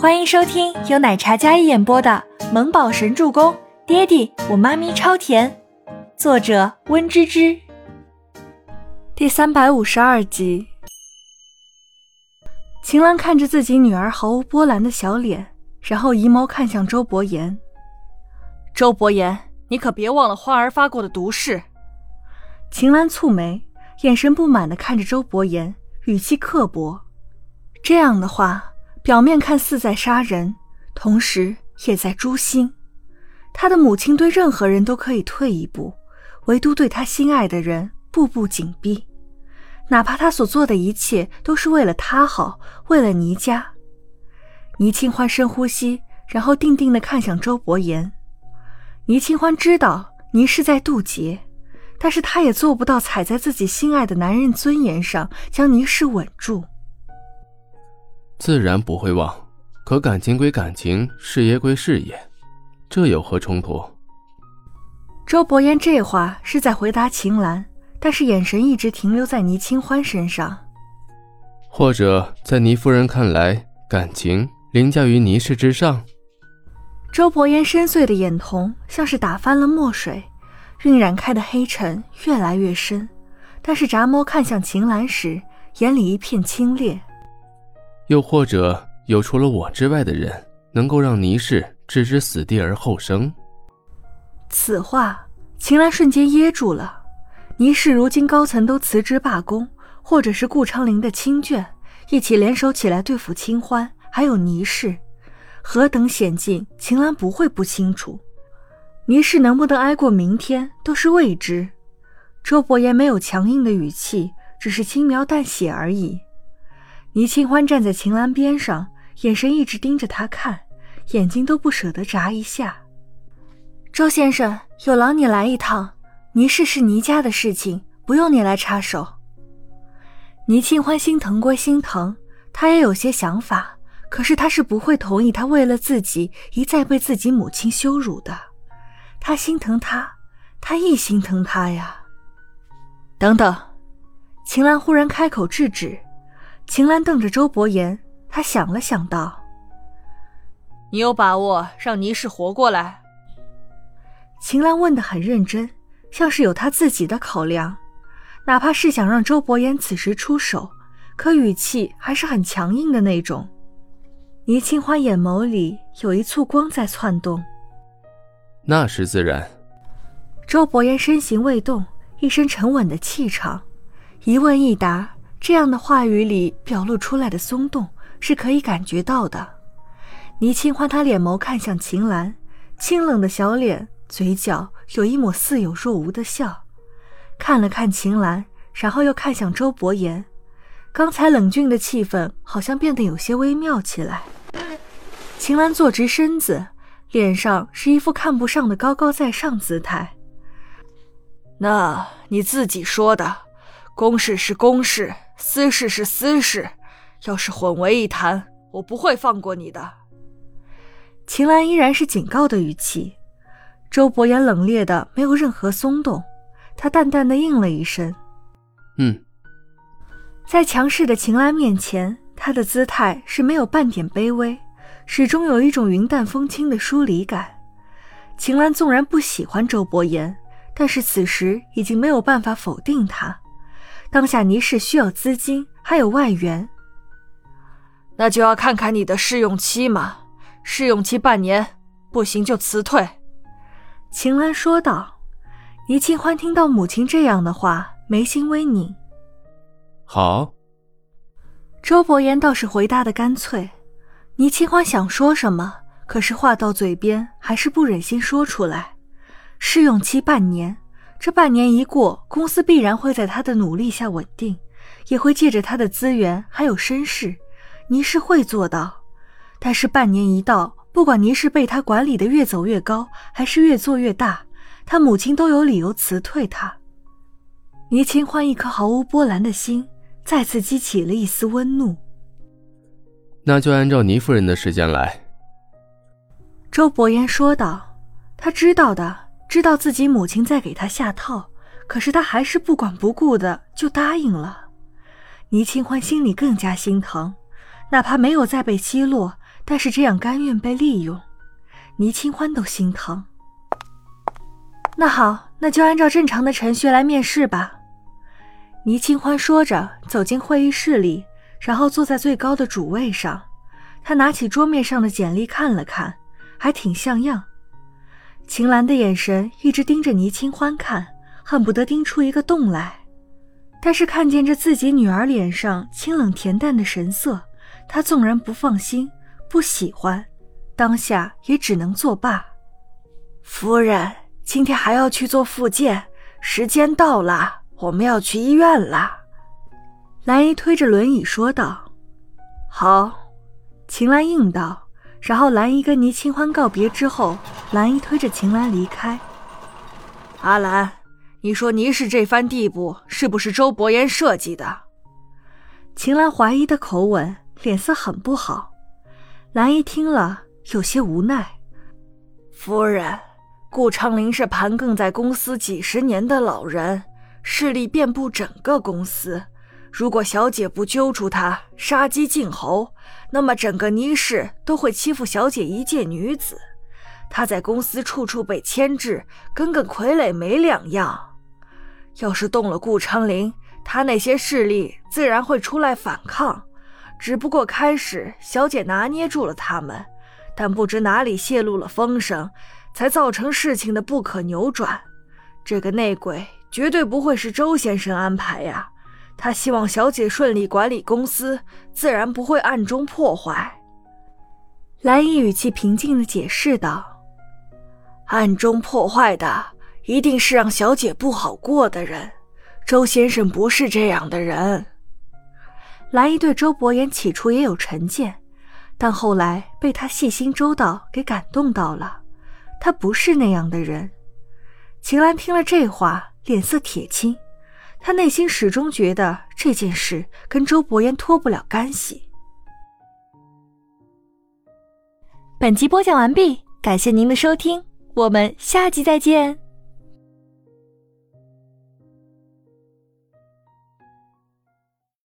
欢迎收听由奶茶加一演播的《萌宝神助攻》，爹地我妈咪超甜，作者温芝芝。第三百五十二集。秦岚看着自己女儿毫无波澜的小脸，然后移眸看向周伯言。周伯言，你可别忘了花儿发过的毒誓。秦岚蹙眉，眼神不满的看着周伯言，语气刻薄。这样的话。表面看似在杀人，同时也在诛心。他的母亲对任何人都可以退一步，唯独对他心爱的人步步紧逼。哪怕他所做的一切都是为了他好，为了倪家。倪清欢深呼吸，然后定定地看向周伯言。倪清欢知道倪氏在渡劫，但是他也做不到踩在自己心爱的男人尊严上将倪氏稳住。自然不会忘，可感情归感情，事业归事业，这有何冲突？周伯言这话是在回答秦岚，但是眼神一直停留在倪清欢身上。或者在倪夫人看来，感情凌驾于倪氏之上？周伯言深邃的眼瞳像是打翻了墨水，晕染开的黑尘越来越深，但是眨眸看向秦岚时，眼里一片清冽。又或者有除了我之外的人，能够让倪氏置之死地而后生？此话，秦岚瞬间噎住了。倪氏如今高层都辞职罢工，或者是顾昌龄的亲眷一起联手起来对付清欢，还有倪氏，何等险境，秦岚不会不清楚。倪氏能不能挨过明天，都是未知。周伯言没有强硬的语气，只是轻描淡写而已。倪清欢站在秦岚边上，眼神一直盯着他看，眼睛都不舍得眨一下。周先生，有劳你来一趟。倪氏是倪家的事情，不用你来插手。倪清欢心疼归心疼，他也有些想法，可是他是不会同意他为了自己一再被自己母亲羞辱的。他心疼他，他亦心疼他呀。等等，秦岚忽然开口制止。秦岚瞪着周伯言，他想了想道：“你有把握让倪氏活过来？”秦岚问的很认真，像是有他自己的考量，哪怕是想让周伯言此时出手，可语气还是很强硬的那种。倪清欢眼眸里有一簇光在窜动。那是自然。周伯言身形未动，一身沉稳的气场，一问一答。这样的话语里表露出来的松动是可以感觉到的。倪清欢他脸眸看向秦岚，清冷的小脸，嘴角有一抹似有若无的笑，看了看秦岚，然后又看向周伯言。刚才冷峻的气氛好像变得有些微妙起来。秦岚坐直身子，脸上是一副看不上的高高在上姿态。那你自己说的，公事是公事。私事是私事，要是混为一谈，我不会放过你的。秦岚依然是警告的语气，周伯言冷冽的没有任何松动，他淡淡的应了一声：“嗯。”在强势的秦岚面前，他的姿态是没有半点卑微，始终有一种云淡风轻的疏离感。秦岚纵然不喜欢周伯言，但是此时已经没有办法否定他。当下倪氏需要资金，还有外援，那就要看看你的试用期嘛。试用期半年，不行就辞退。”秦岚说道。倪清欢听到母亲这样的话，眉心微拧。好。周伯言倒是回答的干脆。倪清欢想说什么，可是话到嘴边，还是不忍心说出来。试用期半年。这半年一过，公司必然会在他的努力下稳定，也会借着他的资源还有身世，倪氏会做到。但是半年一到，不管倪氏被他管理的越走越高，还是越做越大，他母亲都有理由辞退他。倪清欢一颗毫无波澜的心，再次激起了一丝温怒。那就按照倪夫人的时间来。”周伯言说道，他知道的。知道自己母亲在给他下套，可是他还是不管不顾的就答应了。倪清欢心里更加心疼，哪怕没有再被奚落，但是这样甘愿被利用，倪清欢都心疼。那好，那就按照正常的程序来面试吧。倪清欢说着，走进会议室里，然后坐在最高的主位上。他拿起桌面上的简历看了看，还挺像样。秦岚的眼神一直盯着倪清欢看，恨不得盯出一个洞来。但是看见这自己女儿脸上清冷恬淡的神色，他纵然不放心、不喜欢，当下也只能作罢。夫人，今天还要去做复健，时间到了，我们要去医院了。兰姨推着轮椅说道：“好。”秦岚应道。然后兰姨跟倪清欢告别之后，兰姨推着秦岚离开。阿兰。你说倪氏这番地步是不是周伯言设计的？秦岚怀疑的口吻，脸色很不好。兰姨听了有些无奈。夫人，顾昌林是盘亘在公司几十年的老人，势力遍布整个公司。如果小姐不揪出他，杀鸡儆猴，那么整个倪氏都会欺负小姐一介女子。她在公司处处被牵制，跟个傀儡没两样。要是动了顾昌林，他那些势力自然会出来反抗。只不过开始小姐拿捏住了他们，但不知哪里泄露了风声，才造成事情的不可扭转。这个内鬼绝对不会是周先生安排呀！他希望小姐顺利管理公司，自然不会暗中破坏。蓝衣语气平静地解释道：“暗中破坏的。”一定是让小姐不好过的人，周先生不是这样的人。蓝姨对周伯言起初也有成见，但后来被他细心周到给感动到了。他不是那样的人。秦岚听了这话，脸色铁青。他内心始终觉得这件事跟周伯言脱不了干系。本集播讲完毕，感谢您的收听，我们下集再见。